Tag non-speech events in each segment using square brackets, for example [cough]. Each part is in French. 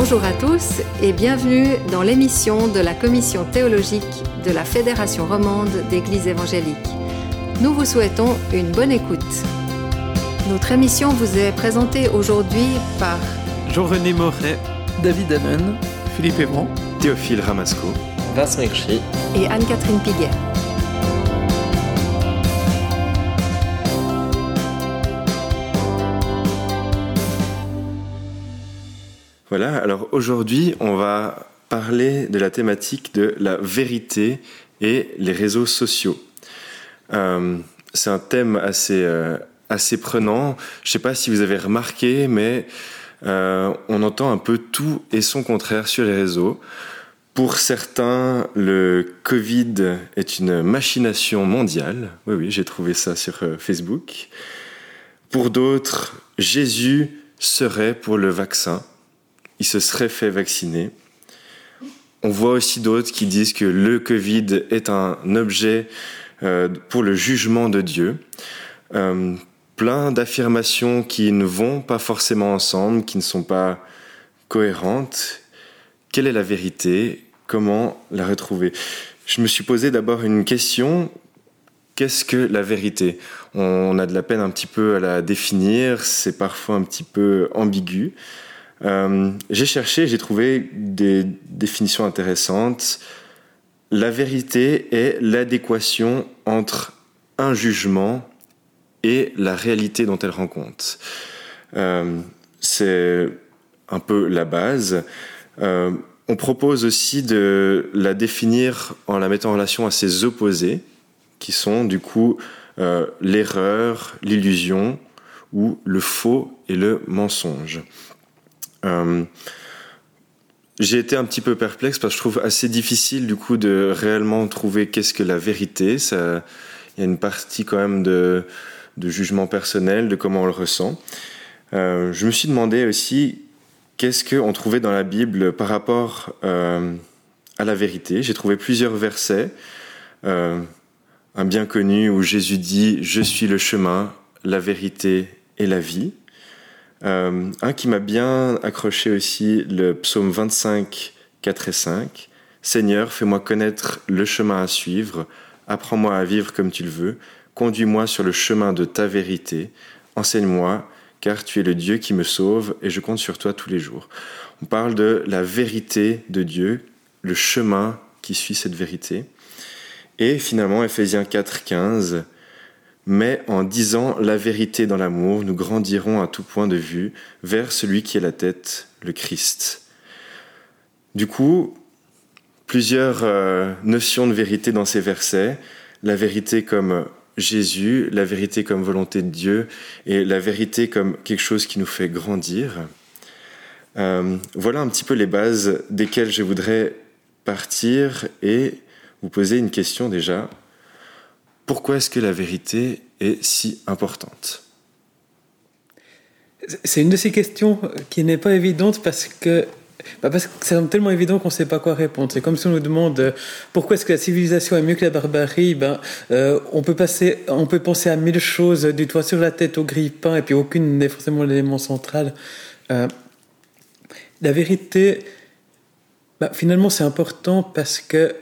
Bonjour à tous et bienvenue dans l'émission de la commission théologique de la Fédération romande d'Églises évangéliques. Nous vous souhaitons une bonne écoute. Notre émission vous est présentée aujourd'hui par Jean-René Moret, David Amen, Philippe Évron, Théophile Ramasco, Vincent Hirschi et Anne-Catherine Piguet. Voilà, alors aujourd'hui, on va parler de la thématique de la vérité et les réseaux sociaux. Euh, c'est un thème assez, euh, assez prenant. Je ne sais pas si vous avez remarqué, mais euh, on entend un peu tout et son contraire sur les réseaux. Pour certains, le Covid est une machination mondiale. Oui, oui, j'ai trouvé ça sur Facebook. Pour d'autres, Jésus serait pour le vaccin il se serait fait vacciner. On voit aussi d'autres qui disent que le Covid est un objet euh, pour le jugement de Dieu. Euh, plein d'affirmations qui ne vont pas forcément ensemble, qui ne sont pas cohérentes. Quelle est la vérité? Comment la retrouver? Je me suis posé d'abord une question. Qu'est-ce que la vérité? On a de la peine un petit peu à la définir, c'est parfois un petit peu ambigu. Euh, j'ai cherché, j'ai trouvé des définitions intéressantes. La vérité est l'adéquation entre un jugement et la réalité dont elle rend compte. Euh, c'est un peu la base. Euh, on propose aussi de la définir en la mettant en relation à ses opposés, qui sont du coup l'erreur, l'illusion ou le faux et le mensonge. Euh, j'ai été un petit peu perplexe parce que je trouve assez difficile du coup de réellement trouver qu'est-ce que la vérité. Il y a une partie quand même de, de jugement personnel, de comment on le ressent. Euh, je me suis demandé aussi qu'est-ce qu'on trouvait dans la Bible par rapport euh, à la vérité. J'ai trouvé plusieurs versets. Un bien connu où Jésus dit ⁇ Je suis le chemin, la vérité et la vie ⁇ euh, un qui m'a bien accroché aussi, le psaume 25, 4 et 5. Seigneur, fais-moi connaître le chemin à suivre, apprends-moi à vivre comme tu le veux, conduis-moi sur le chemin de ta vérité, enseigne-moi, car tu es le Dieu qui me sauve et je compte sur toi tous les jours. On parle de la vérité de Dieu, le chemin qui suit cette vérité. Et finalement, Ephésiens 4, 15, mais en disant la vérité dans l'amour, nous grandirons à tout point de vue vers celui qui est la tête, le Christ. Du coup, plusieurs euh, notions de vérité dans ces versets. La vérité comme Jésus, la vérité comme volonté de Dieu et la vérité comme quelque chose qui nous fait grandir. Euh, voilà un petit peu les bases desquelles je voudrais partir et vous poser une question déjà pourquoi est-ce que la vérité est si importante? C'est une de ces questions qui n'est pas évidente parce que bah parce que c'est tellement évident qu'on ne sait pas quoi répondre. C'est comme si on nous demande euh, pourquoi est-ce que la civilisation est mieux que la barbarie? Ben, euh, on, peut passer, on peut penser à mille choses, du toit sur la tête au grille-pain, et puis aucune n'est forcément l'élément central. Euh, la vérité, bah, finalement, c'est important parce que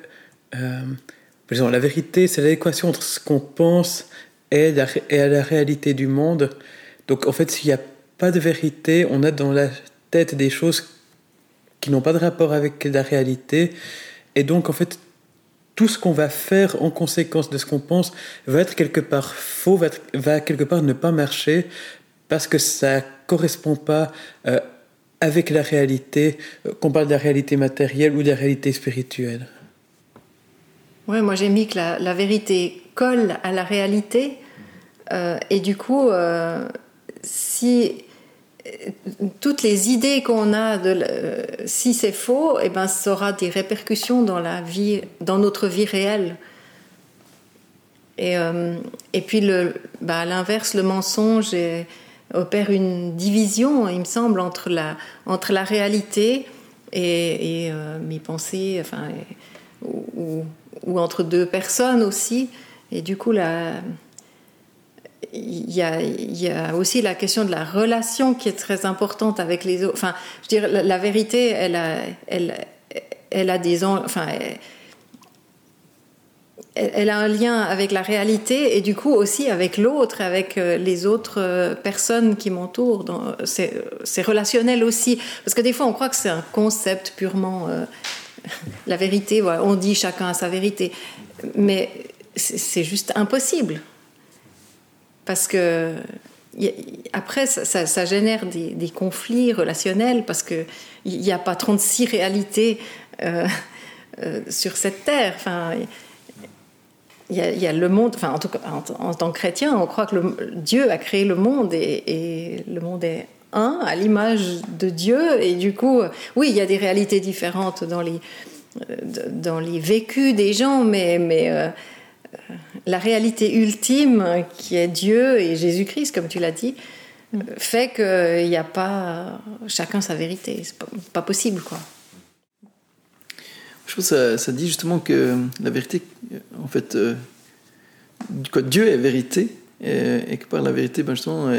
exemple, la vérité, c'est l'équation entre ce qu'on pense et la, et la réalité du monde. Donc, en fait, s'il n'y a pas de vérité, on a dans la tête des choses qui n'ont pas de rapport avec la réalité. Et donc, en fait, tout ce qu'on va faire en conséquence de ce qu'on pense va être quelque part faux, va, va, quelque part ne pas marcher parce que ça correspond pas euh, avec la réalité, euh, qu'on parle de la réalité matérielle ou de la réalité spirituelle. Oui, moi j'ai mis que la, vérité colle à la réalité. Euh, et du coup, euh, si euh, toutes les idées qu'on a, de, si c'est faux, eh ben, ça aura des répercussions dans, la vie, dans notre vie réelle. Et, et puis, le, bah, à l'inverse, le mensonge opère une division, il me semble, entre la, entre la réalité et, et mes pensées, enfin, ou, entre deux personnes aussi. Et du coup, il y, a, aussi la question de la relation qui est très importante avec les autres. Enfin, je veux dire, la, la vérité, elle a, elle, elle a des, enfin, elle a un lien avec la réalité et du coup aussi avec l'autre, avec euh, les autres euh, personnes qui m'entourent. C'est relationnel aussi. Parce que des fois, on croit que c'est un concept purement... Euh, la vérité, voilà, on dit chacun sa vérité. Mais c'est juste impossible. Parce que après, ça, ça, génère des, conflits relationnels parce qu'il n'y a pas 36 réalités euh, euh, sur cette terre. Enfin, il y, a, le monde, enfin, en, tout cas, en, tant que chrétien, on croit que Dieu a créé le monde et le monde est un, à l'image de Dieu. Et du coup, oui, il y a des réalités différentes dans les, dans les vécus des gens, mais, mais euh, la réalité ultime, qui est Dieu et Jésus-Christ, comme tu l'as dit, fait qu'il n'y a pas chacun sa vérité. C'est pas, pas possible, quoi. Je trouve que ça, dit justement que la vérité, en fait, euh, quoi, Dieu est vérité, et, que par la vérité, ben justement,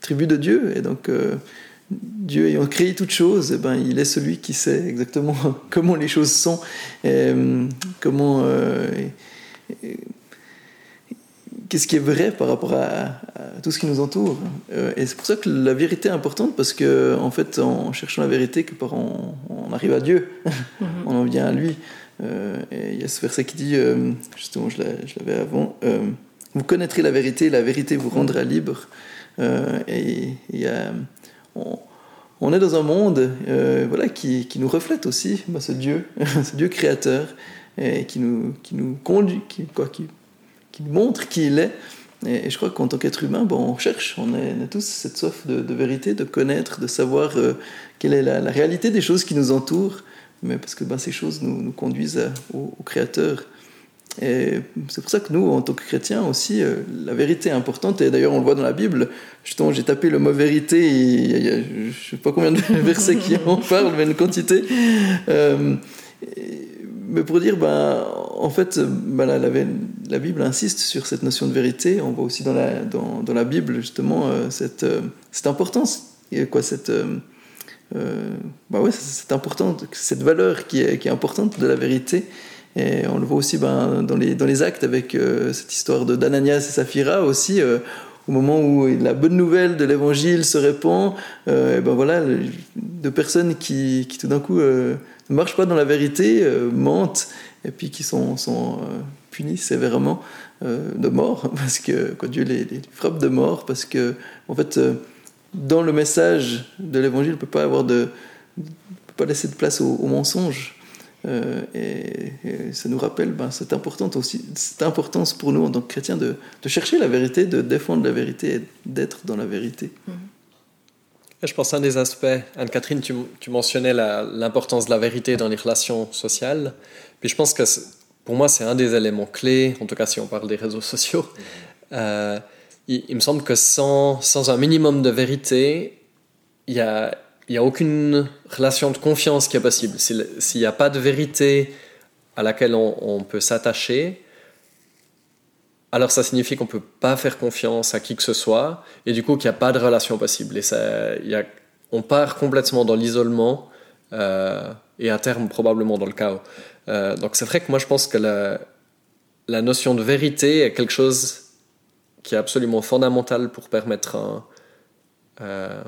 tribu de Dieu. Et donc, euh, Dieu ayant créé toutes choses, eh ben, il est celui qui sait exactement [laughs] comment les choses sont, et, comment. Euh, qu'est-ce qui est vrai par rapport à, tout ce qui nous entoure. Euh, et c'est pour ça que la vérité est importante, parce que en fait, en cherchant la vérité, que par on, on arrive à Dieu, [laughs] mhm. on en vient à lui. Euh, et il y a ce verset qui dit, euh, justement, je l'avais avant, vous connaîtrez la vérité, la vérité vous rendra libre. Et y a, on, est dans un monde voilà, qui, qui, nous reflète aussi bah, ce Dieu, [laughs] ce Dieu créateur, et qui nous, qui nous conduit, qui, quoi, qui qui montre qui il est. Et, je crois qu'en tant qu'être humain, on cherche, on, est, a tous cette soif de, vérité, de connaître, de savoir euh, quelle est la, réalité des choses qui nous entourent, mais parce que ben, ces choses nous conduisent au, Créateur. Et c'est pour ça que nous, en tant que chrétiens aussi, euh, la vérité est importante. Et d'ailleurs, on le voit dans la Bible. Justement, j'ai tapé le mot vérité. il y a, je ne sais pas combien de [laughs] versets qui en [laughs] parlent, mais une quantité. Euh, mais pour dire, ben, en fait, ben, la, la, Bible insiste sur cette notion de vérité. On voit aussi dans la, dans, dans la Bible, justement, euh, cette, cette importance, quoi, cette, bah ouais, cette, cette valeur qui est, qui est, importante de la vérité. Et on le voit aussi ben, dans, les, actes avec cette histoire de d'Ananias et Saphira aussi, au moment où la bonne nouvelle de l'évangile se répand, et ben voilà, de personnes qui, tout d'un coup ne marchent pas dans la vérité, euh, mentent, et puis qui sont, sont euh, punis sévèrement euh, de mort, [laughs] parce que Dieu les, frappe de mort, parce que, en fait, dans le message de l'évangile, ne peut pas peut pas laisser de place au, mensonge. Et, ça nous rappelle ben, cette, importance aussi, cette importance pour nous en tant que chrétiens de, de chercher la vérité, de défendre la vérité et d'être dans la vérité. Mm-hmm. Je pense un des aspects, Anne-Catherine, tu, tu, mentionnais l'importance de la vérité dans les relations sociales. Puis je pense que pour moi, c'est un des éléments clés, en tout cas si on parle des réseaux sociaux. Euh, il, me semble que sans, sans un minimum de vérité, il n'y a, y a aucune relation de confiance qui est possible. S'il n'y a pas de vérité à laquelle on, peut s'attacher, alors ça signifie qu'on ne peut pas faire confiance à qui que ce soit, et du coup qu'il n'y a pas de relation possible. Et ça, on part complètement dans l'isolement, euh, et à terme probablement dans le chaos. Euh, donc c'est vrai que moi je pense que la, la, notion de vérité est quelque chose qui est absolument fondamental pour permettre un, euh,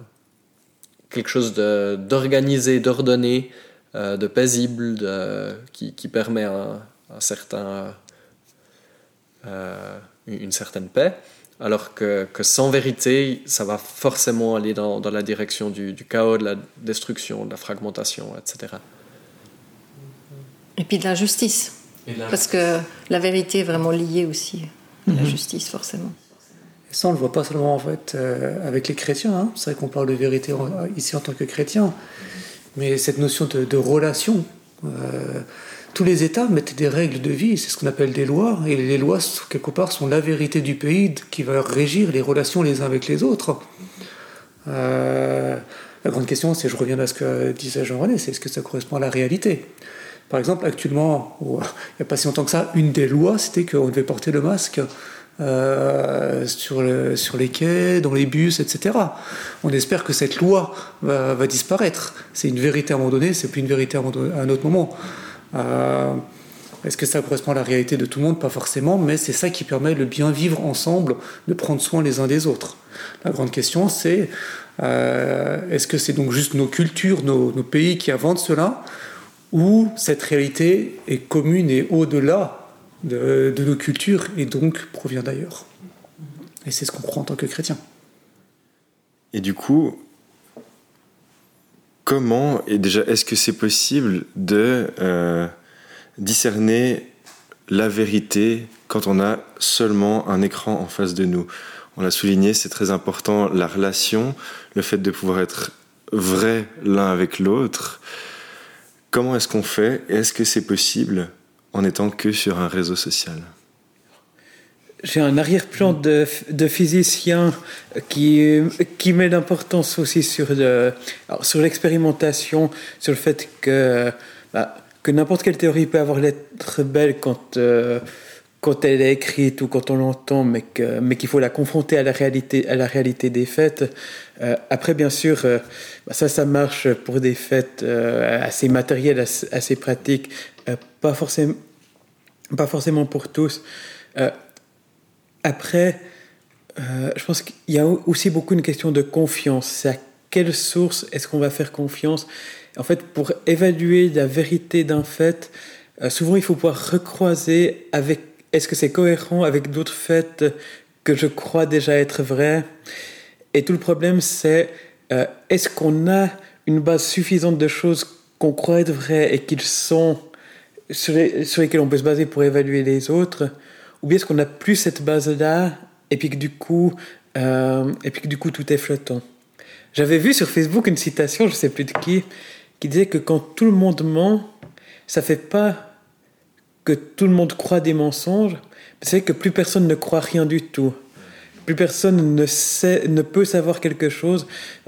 quelque chose d'organisé, d'ordonné, de paisible, de, qui, qui, permet un, un certain euh, une certaine paix, alors que, que, sans vérité, ça va forcément aller dans, dans la direction du, du, chaos, de la destruction, de la fragmentation, etc. Et puis de la justice. Parce que la vérité est vraiment liée aussi à la justice, forcément. Ça, on ne le voit pas seulement en fait, euh, avec les chrétiens. Hein. C'est vrai qu'on parle de vérité ici en tant que chrétien. Mais cette notion de, de relation, euh, tous les États mettent des règles de vie, c'est ce qu'on appelle des lois, et les lois, quelque part, sont la vérité du pays qui va régir les relations les uns avec les autres. Euh, la grande question, c'est, je reviens à ce que disait Jean-René, c'est est-ce que ça correspond à la réalité? Par exemple, actuellement, [laughs] il n'y a pas si longtemps que ça, une des lois, c'était qu'on devait porter le masque sur, le, sur les quais, dans les bus, etc. On espère que cette loi va, disparaître. C'est une vérité à un moment donné, c'est plus une vérité à un autre moment. Est-ce que ça correspond à la réalité de tout le monde? Pas forcément, mais c'est ça qui permet le bien vivre ensemble, de prendre soin les uns des autres. La grande question, c'est euh, est-ce que c'est donc juste nos cultures, nos, pays qui inventent cela, ou cette réalité est commune et au-delà de, nos cultures et donc provient d'ailleurs Et c'est ce qu'on croit en tant que chrétien. Et du coup, comment et déjà est-ce que c'est possible de euh, discerner la vérité quand on a seulement un écran en face de nous? On l'a souligné, c'est très important, la relation, le fait de pouvoir être vrai l'un avec l'autre. Comment est-ce qu'on fait? Est-ce que c'est possible? En étant que sur un réseau social. J'ai un arrière-plan de, de, physicien qui, qui met l'importance aussi sur, sur l'expérimentation, sur le fait que bah, que n'importe quelle théorie peut avoir l'être belle quand, euh, quand elle est écrite ou quand on l'entend, mais qu'il faut la confronter à la réalité, à la réalité des faits. Euh, après, bien sûr, euh, bah, ça, ça marche pour des faits assez matériels, assez, pratiques, pas, forcément, pas forcément pour tous. après, je pense qu'il y a aussi beaucoup une question de confiance. C'est à quelle source est-ce qu'on va faire confiance? En fait, pour évaluer la vérité d'un fait, euh, souvent il faut pouvoir recroiser avec est-ce que c'est cohérent avec d'autres faits que je crois déjà être vrais. Et tout le problème, c'est euh, est-ce qu'on a une base suffisante de choses qu'on croit être vraies et qu'ils sont sur, lesquelles on peut se baser pour évaluer les autres, ou bien est-ce qu'on n'a plus cette base-là et puis que du coup, euh, et puis que du coup tout est flottant? J'avais vu sur Facebook une citation, je sais plus de qui, qui disait que quand tout le monde ment, ça fait pas que tout le monde croit des mensonges, c'est que plus personne ne croit rien du tout. Plus personne ne, sait, ne peut savoir quelque chose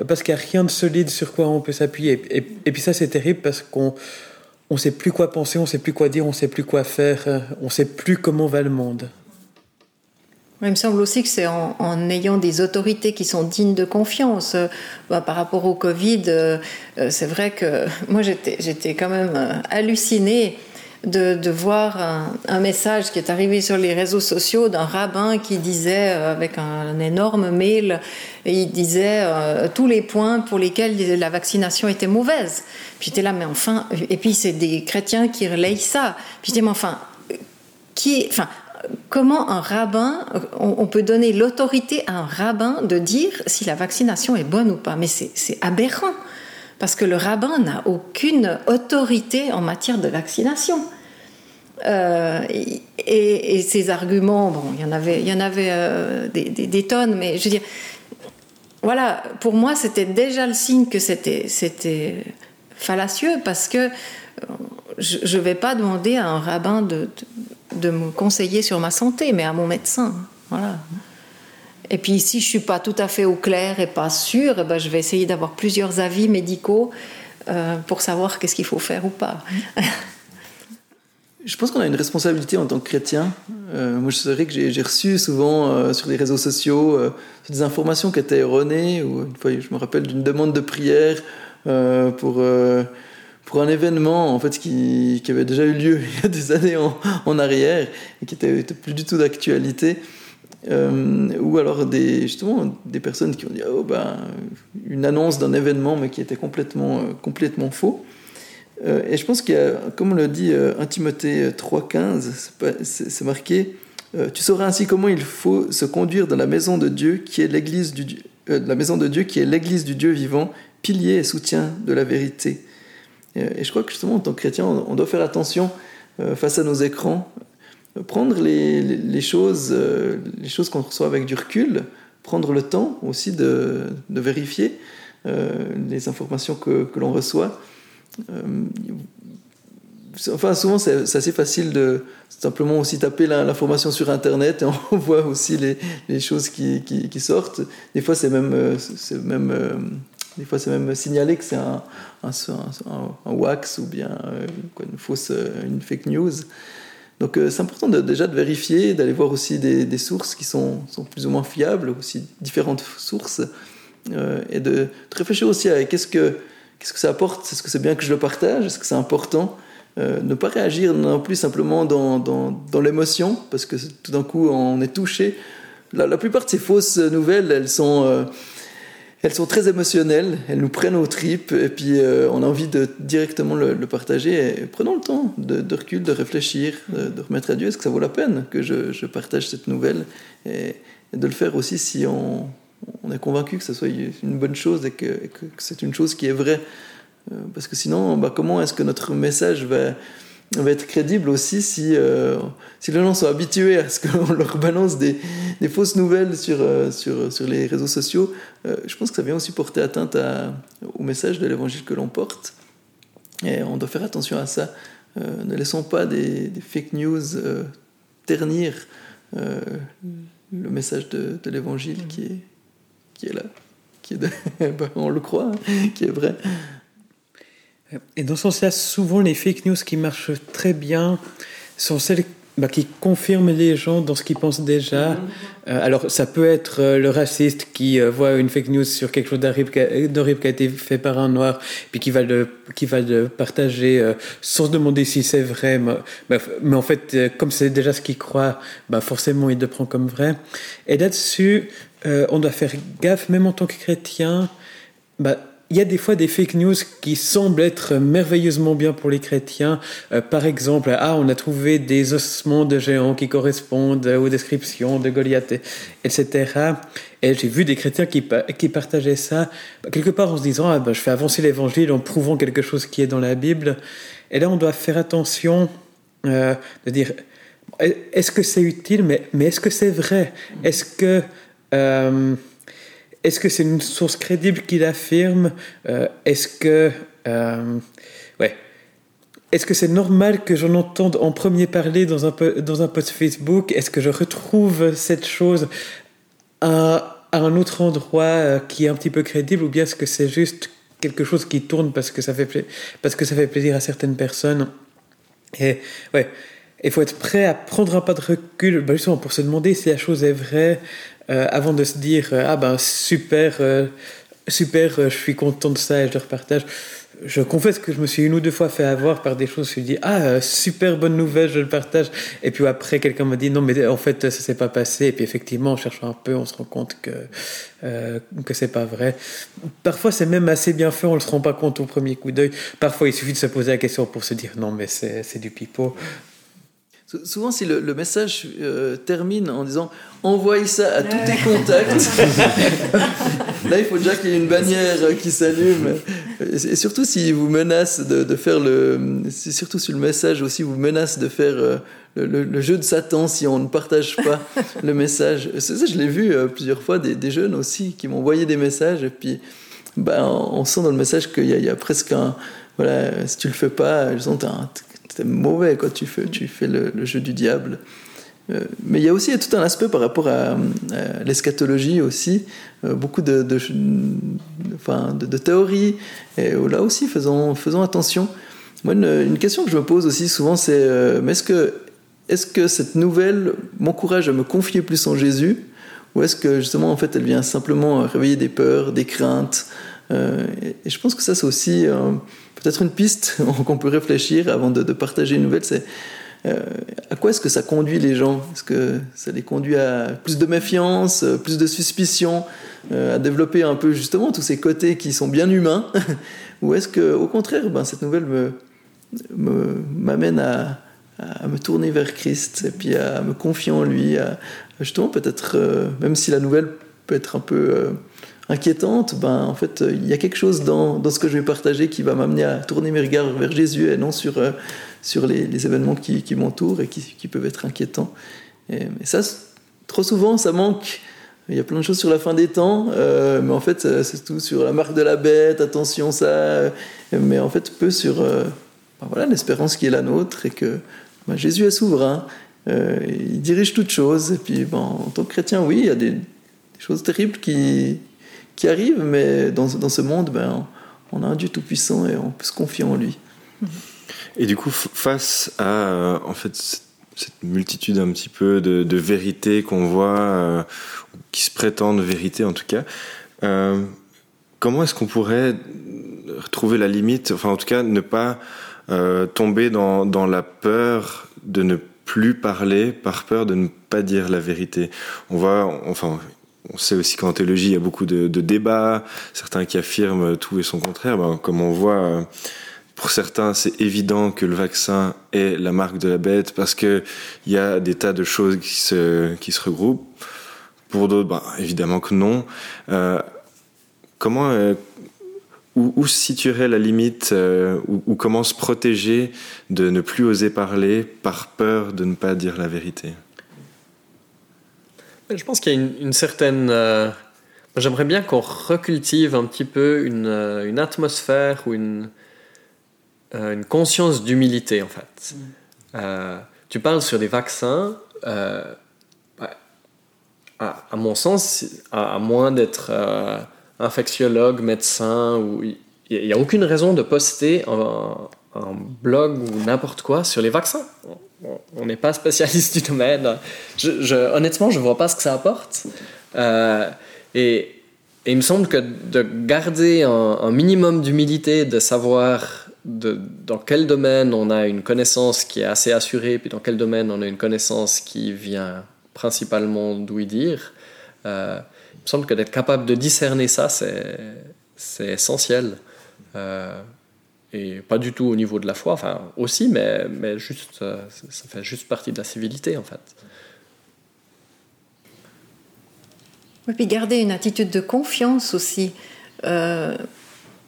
parce qu'il n'y a rien de solide sur quoi on peut s'appuyer. Et, puis ça, c'est terrible parce qu'on ne sait plus quoi penser, on ne sait plus quoi dire, on ne sait plus quoi faire, on ne sait plus comment va le monde il me semble aussi que c'est en, ayant des autorités qui sont dignes de confiance. Euh, bah, par rapport au Covid, euh, euh, c'est vrai que [laughs] moi j'étais quand même hallucinée de, voir un, message qui est arrivé sur les réseaux sociaux d'un rabbin qui disait, avec un, énorme mail, et il disait tous les points pour lesquels la vaccination était mauvaise. Puis j'étais là, mais enfin, et puis c'est des chrétiens qui relayent ça. Puis j'étais, mais enfin, qui, enfin, comment un rabbin, on, peut donner l'autorité à un rabbin de dire si la vaccination est bonne ou pas? Mais c'est aberrant, parce que le rabbin n'a aucune autorité en matière de vaccination. Euh, et, ces arguments, bon, il y en avait, il y en avait euh, des, tonnes, mais je veux dire, voilà, pour moi, c'était déjà le signe que c'était fallacieux, parce que euh, je ne vais pas demander à un rabbin de de me conseiller sur ma santé, mais à mon médecin. Voilà. Et puis si je suis pas tout à fait au clair et pas sûre, eh ben, je vais essayer d'avoir plusieurs avis médicaux euh, pour savoir qu'est-ce qu'il faut faire ou pas. je pense qu'on a une responsabilité en tant que chrétien. Euh, moi, je sais que j'ai reçu souvent euh, sur les réseaux sociaux des informations qui étaient erronées. Ou je me rappelle d'une demande de prière pour pour un événement en fait qui, avait déjà eu lieu [laughs] il y a des années en, arrière et qui était, plus du tout d'actualité. Euh, ou alors justement des personnes qui ont dit oh, ben, une annonce d'un événement mais qui était complètement, euh, complètement faux. Euh, et je pense qu'il y a, comme on le dit 1 Timothée 3.15, c'est marqué Tu sauras ainsi comment il faut se conduire dans la maison de Dieu qui est l'église du la maison de Dieu qui est l'église du Dieu vivant, pilier et soutien de la vérité. Et je crois que justement, en tant que chrétien, on doit faire attention face à nos écrans, prendre les, les choses, euh, choses qu'on reçoit avec du recul, prendre le temps aussi de, de vérifier euh, les informations que, que l'on reçoit. enfin, souvent, c'est assez facile de simplement aussi taper l'information sur Internet et [laughs] on voit aussi les, les choses qui, qui, sortent. Des fois, c'est même, même des même signalé que c'est un, un, wax ou bien euh, une fausse, euh, une fake news. Donc c'est important déjà de vérifier, d'aller voir aussi des, sources qui sont, sont, plus ou moins fiables, aussi différentes sources, et de, réfléchir aussi à qu'est-ce que, qu'est-ce que ça apporte, est-ce que c'est bien que je le partage, est-ce que c'est important euh, ne pas réagir non plus simplement dans, dans, dans l'émotion, parce que tout d'un coup on est touché. La, la, plupart de ces fausses nouvelles, elles sont, euh, elles sont très émotionnelles, elles nous prennent aux tripes, et puis euh, on a envie de directement le, partager. Prenons le temps de, de recul, de réfléchir, de, de, remettre à Dieu, est-ce que ça vaut la peine que je, partage cette nouvelle et, de le faire aussi si on, est convaincu que ce soit une bonne chose et que, et que c'est une chose qui est vraie? Euh, parce que sinon, bah, comment est-ce que notre message va, va être crédible aussi si, euh, si les gens sont habitués à ce qu'on [laughs] leur balance des, des, fausses nouvelles sur, euh, sur, sur les réseaux sociaux euh, Je pense que ça vient aussi porter atteinte au message de l'évangile que l'on porte. Et on doit faire attention à ça. Euh, ne laissons pas des, fake news ternir le message de, l'évangile qui est, qui est là. Qui est [laughs] bah, on le croit, hein, qui est vrai. Et dans ce sens-là, souvent les fake news qui marchent très bien sont celles bah, qui confirment les gens dans ce qu'ils pensent déjà. Euh, alors ça peut être euh, le raciste qui euh, voit une fake news sur quelque chose d'horrible qui, a été fait par un noir, puis qui va le, qui va le partager sans se demander si c'est vrai. Mais, bah, mais, en fait, comme c'est déjà ce qu'il croit, bah, forcément il le prend comme vrai. Et là-dessus, on doit faire gaffe, même en tant que chrétien. Bah, il y a des fois des fake news qui semblent être merveilleusement bien pour les chrétiens. Euh, par exemple, ah, on a trouvé des ossements de géants qui correspondent aux descriptions de Goliath, etc. Et j'ai vu des chrétiens qui, qui partageaient ça, quelque part en se disant, ah, ben, je fais avancer l'évangile en prouvant quelque chose qui est dans la Bible. Et là, on doit faire attention euh, de dire, est-ce que c'est utile, mais, mais est-ce que c'est vrai? Est-ce que... Euh, est-ce que c'est une source crédible qui l'affirme euh, Est-ce que euh, ouais. Est-ce que c'est normal que j'en entende en premier parler dans un, dans un post Facebook? Est-ce que je retrouve cette chose à, un autre endroit euh, qui est un petit peu crédible ou bien est-ce que c'est juste quelque chose qui tourne parce que ça fait, parce que ça fait plaisir à certaines personnes? Et ouais, il faut être prêt à prendre un pas de recul, bah justement pour se demander si la chose est vraie, euh, avant de se dire euh, ah ben super, euh, super, je suis content de ça et je le repartage. Je confesse que je me suis une ou deux fois fait avoir par des choses. Je me suis dit ah super bonne nouvelle, je le partage. Et puis après quelqu'un m'a dit non mais en fait ça s'est pas passé. Et puis effectivement en cherchant un peu on se rend compte que euh, que c'est pas vrai. Parfois c'est même assez bien fait, on ne se rend pas compte au premier coup d'œil. Parfois il suffit de se poser la question pour se dire non mais c'est du pipeau. Souvent, si le, le message euh, termine en disant envoie ça à tous tes contacts, [laughs] là il faut déjà qu'il y ait une bannière qui s'allume. Et surtout s'il vous menace de, de, faire le. Surtout si le message aussi vous menace de faire euh, le, jeu de Satan si on ne partage pas [laughs] le message. Ça, je l'ai vu euh, plusieurs fois, des, des, jeunes aussi qui m'ont envoyé des messages et puis ben, on sent dans le message qu'il y, y, a presque un. Voilà, si tu le fais pas, ils ont un c'est mauvais quand tu fais, tu fais le, jeu du diable. Euh, mais il y a aussi tout un aspect par rapport à, à l'eschatologie aussi, euh, beaucoup de, de, de, théories. Et là aussi, faisons, faisons attention. Moi, une, question que je me pose aussi souvent, c'est euh, est-ce que, est-ce que cette nouvelle m'encourage à me confier plus en Jésus? Ou est-ce que justement, en fait, elle vient simplement réveiller des peurs, des craintes et, et, je pense que ça, c'est aussi peut-être une piste [laughs] qu'on peut réfléchir avant de, partager une nouvelle, c'est euh, à quoi est-ce que ça conduit les gens? Est-ce que ça les conduit à plus de méfiance, plus de suspicion, euh, à développer un peu justement tous ces côtés qui sont bien humains? [laughs] Ou est-ce que, au contraire, ben, cette nouvelle me, m'amène à, me tourner vers Christ et puis à me confier en lui, à, justement peut-être, euh, même si la nouvelle peut être un peu euh, inquiétante, ben, en fait, il y a quelque chose dans, dans, ce que je vais partager qui va m'amener à tourner mes regards vers Jésus et non sur, euh, sur les, événements qui, m'entourent et qui, peuvent être inquiétants. Et, ça, trop souvent, ça manque. Il y a plein de choses sur la fin des temps, euh, mais en fait, c'est tout sur la marque de la bête, attention, ça. Mais en fait, peu sur euh, ben voilà, l'espérance qui est la nôtre et que ben, Jésus est souverain. Euh, il dirige toutes choses. Et puis, ben, en tant que chrétien, oui, il y a des choses terribles qui, qui arrivent, mais dans, dans ce monde, ben, on a un Dieu tout-puissant et on peut se confier en lui. Et du coup, face à en fait, cette multitude un petit peu de, de vérités qu'on voit, qui se prétendent vérité en tout cas. comment est-ce qu'on pourrait retrouver la limite, enfin en tout cas ne pas tomber dans, dans la peur de ne plus parler par peur de ne pas dire la vérité? On voit, enfin, on sait aussi qu'en théologie, il y a beaucoup de, débats, certains qui affirment tout et son contraire. Ben, comme on voit, pour certains, c'est évident que le vaccin est la marque de la bête parce qu'il y a des tas de choses qui se, regroupent. Pour d'autres, ben, évidemment que non. Euh, comment, euh, où, se situerait la limite euh, ou, comment se protéger de ne plus oser parler par peur de ne pas dire la vérité? Je pense qu'il y a une, certaine... Euh, j'aimerais bien qu'on recultive un petit peu une, euh, une atmosphère ou une, une conscience d'humilité en fait. Mm. tu parles sur des vaccins. À, à, mon sens, à, à moins d'être infectiologue, médecin, ou il n'y a aucune raison de poster un, blog ou n'importe quoi sur les vaccins. On n'est pas spécialiste du domaine. Je, honnêtement, je ne vois pas ce que ça apporte. Euh, et, il me semble que de garder un, minimum d'humilité, de savoir dans quel domaine on a une connaissance qui est assez assurée, puis dans quel domaine on a une connaissance qui vient principalement d'ouï dire, euh, il me semble que d'être capable de discerner ça, c'est essentiel. Euh, et pas du tout au niveau de la foi, enfin aussi, mais, mais juste, euh, ça fait juste partie de la civilité en fait. Et puis garder une attitude de confiance aussi. Euh,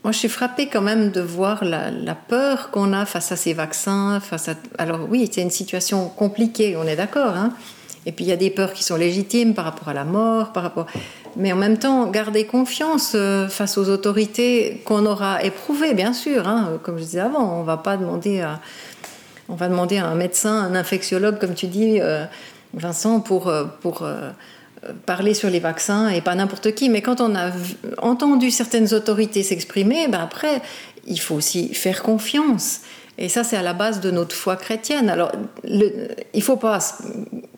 moi, je suis frappée quand même de voir la, peur qu'on a face à ces vaccins. Alors oui, c'est une situation compliquée, on est d'accord. Hein et puis il y a des peurs qui sont légitimes par rapport à la mort, par rapport mais en même temps garder confiance euh, face aux autorités qu'on aura éprouvées, bien sûr. Hein, comme je disais avant, on va pas demander à, on va demander à un médecin, un infectiologue, comme tu dis, euh, Vincent, pour, euh, pour parler sur les vaccins et pas n'importe qui. Mais quand on a entendu certaines autorités s'exprimer, ben après, il faut aussi faire confiance. Et ça, c'est à la base de notre foi chrétienne. Alors, il faut pas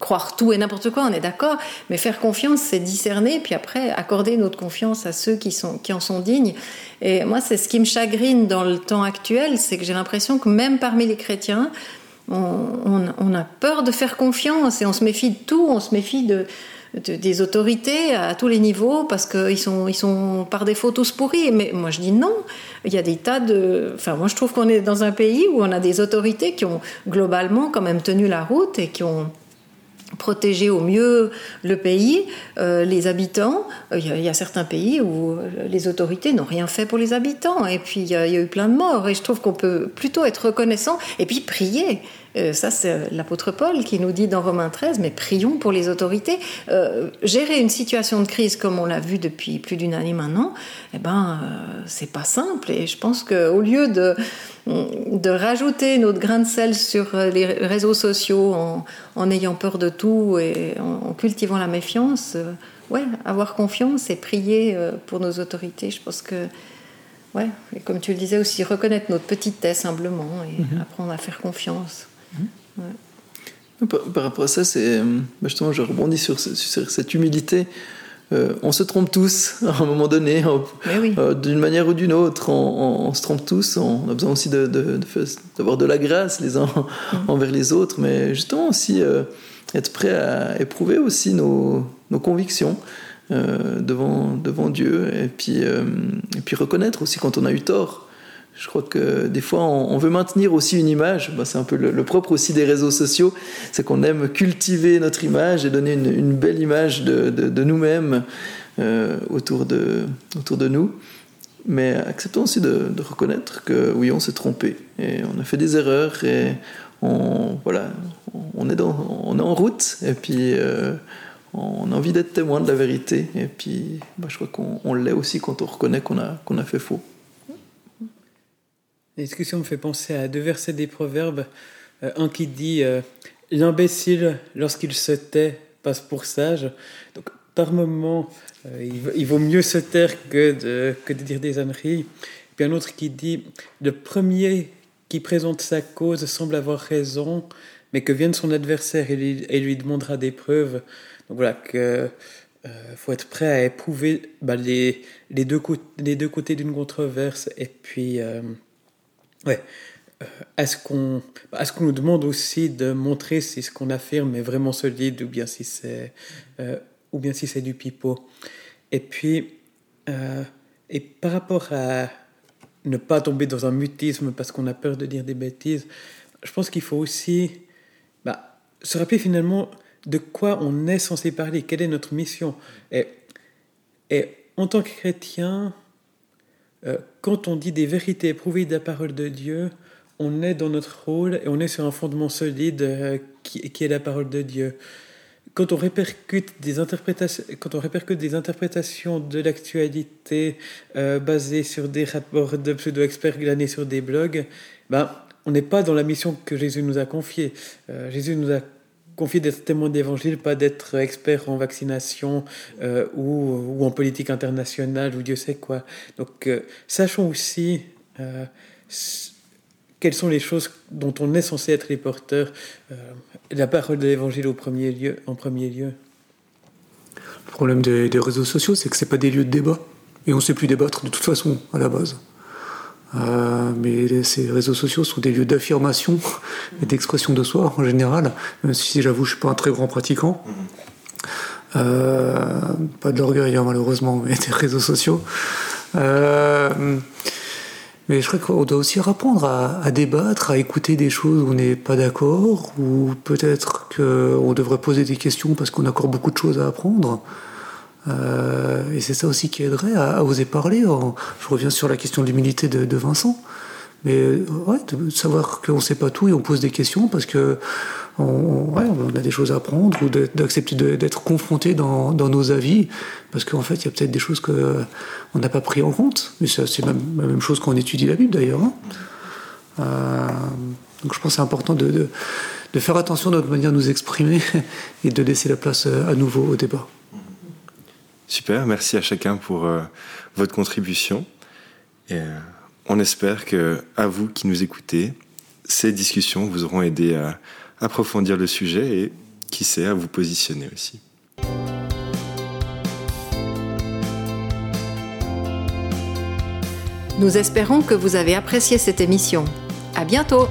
croire tout et n'importe quoi, on est d'accord, mais faire confiance, c'est discerner, puis après, accorder notre confiance à ceux qui, sont, qui en sont dignes. Et moi, c'est ce qui me chagrine dans le temps actuel, c'est que j'ai l'impression que même parmi les chrétiens, on, a peur de faire confiance et on se méfie de tout, on se méfie de, des autorités à tous les niveaux parce qu'ils sont, ils sont par défaut tous pourris. Mais moi je dis non. Il y a des tas de. Enfin, moi je trouve qu'on est dans un pays où on a des autorités qui ont globalement quand même tenu la route et qui ont protégé au mieux le pays, euh, les habitants. Euh, il y, a, certains pays où les autorités n'ont rien fait pour les habitants. Et puis il y, a, eu plein de morts. Et je trouve qu'on peut plutôt être reconnaissant et puis prier. Euh, ça, c'est l'apôtre Paul qui nous dit dans Romains 13, mais prions pour les autorités. Euh, gérer une situation de crise comme on l'a vu depuis plus d'une année maintenant, eh ben, euh, c'est pas simple. Et je pense qu'au lieu de, de rajouter notre grain de sel sur les réseaux sociaux en, en ayant peur de tout et en, cultivant la méfiance, ouais, avoir confiance et prier pour nos autorités, je pense que Ouais, et comme tu le disais aussi, reconnaître notre petitesse humblement et mhm. apprendre à faire confiance. Par, rapport à ça, c'est euh, bah, justement, je rebondis sur, sur cette humilité. Euh, on se trompe tous [laughs] à un moment donné, euh, d'une manière ou d'une autre. On, se trompe tous. On a besoin aussi d'avoir de, de, la grâce les uns mm. envers les autres, mais justement aussi être prêt à éprouver aussi nos, nos convictions. devant, devant Dieu et puis, et puis reconnaître aussi quand on a eu tort je crois que des fois, on, veut maintenir aussi une image. Bah, c'est un peu le, propre aussi des réseaux sociaux, c'est qu'on aime cultiver notre image et donner une, belle image de, nous-mêmes euh, autour, de, nous. Mais acceptons aussi de, reconnaître que oui, on s'est trompé et on a fait des erreurs et on, voilà, on, est, en route et puis euh, on a envie d'être témoin de la vérité. Et puis, bah, je crois qu'on l'est aussi quand on reconnaît qu'on a fait faux. La discussion me fait penser à deux versets des Proverbes. Euh, un qui dit euh, L'imbécile, lorsqu'il se tait, passe pour sage. Donc, par moment, euh, il, vaut mieux se taire que de, dire des âneries. Puis un autre qui dit Le premier qui présente sa cause semble avoir raison, mais que vienne son adversaire et lui, demandera des preuves. Donc voilà, que euh, faut être prêt à éprouver bah, les, les, deux les deux côtés d'une controverse. Et puis, euh, ouais, euh, est-ce qu'on est qu'on nous demande aussi de montrer si ce qu'on affirme est vraiment solide ou bien si c'est euh, ou bien si c'est du pipeau? Et puis, euh, et par rapport à ne pas tomber dans un mutisme parce qu'on a peur de dire des bêtises, je pense qu'il faut aussi bah, se rappeler finalement de quoi on est censé parler, quelle est notre mission. Et, et en tant que chrétien, quand on dit des vérités éprouvées de la parole de Dieu, on est dans notre rôle et on est sur un fondement solide euh, qui, est la parole de Dieu. Quand on répercute des interprétations, quand on répercute des interprétations de l'actualité euh, basées sur des rapports de pseudo-experts glanés sur des blogs, ben, on n'est pas dans la mission que Jésus nous a confiée. Euh, Jésus nous a confié d'être témoin d'évangile, pas d'être expert en vaccination euh, ou, ou, en politique internationale ou Dieu sait quoi. Donc, euh, sachons aussi euh, quelles sont les choses dont on est censé être les porteurs. La parole de l'évangile au premier lieu, en premier lieu. Le problème des, des réseaux sociaux, c'est que c'est pas des lieux de débat. Et on ne sait plus débattre de toute façon à la base. Euh, mais ces réseaux sociaux sont des lieux d'affirmation et d'expression de soi en général, même si j'avoue je suis pas un très grand pratiquant. Euh, pas de l'orgueil hein, malheureusement, mais des réseaux sociaux. Euh, mais je crois qu'on doit aussi apprendre à, à, débattre, à écouter des choses où on n'est pas d'accord, ou peut-être qu'on devrait poser des questions parce qu'on a encore beaucoup de choses à apprendre. Euh, et c'est ça aussi qui aiderait à, à oser parler. Je reviens sur la question de l'humilité de, de, Vincent. Mais ouais, de savoir qu'on ne sait pas tout et on pose des questions parce que on, ouais, on a des choses à apprendre ou d'accepter d'être confronté dans, dans, nos avis parce qu'en fait il y a peut-être des choses qu'on n'a pas pris en compte. Mais c'est la même chose quand on étudie la Bible d'ailleurs. Hein. Euh, donc je pense que c'est important de, de, de, faire attention à notre manière de nous exprimer [laughs] et de laisser la place euh, à nouveau au débat. Super, merci à chacun pour euh, votre contribution. Et euh, on espère que, à vous qui nous écoutez, ces discussions vous auront aidé à approfondir le sujet et, qui sait, à vous positionner aussi. Nous espérons que vous avez apprécié cette émission. À bientôt!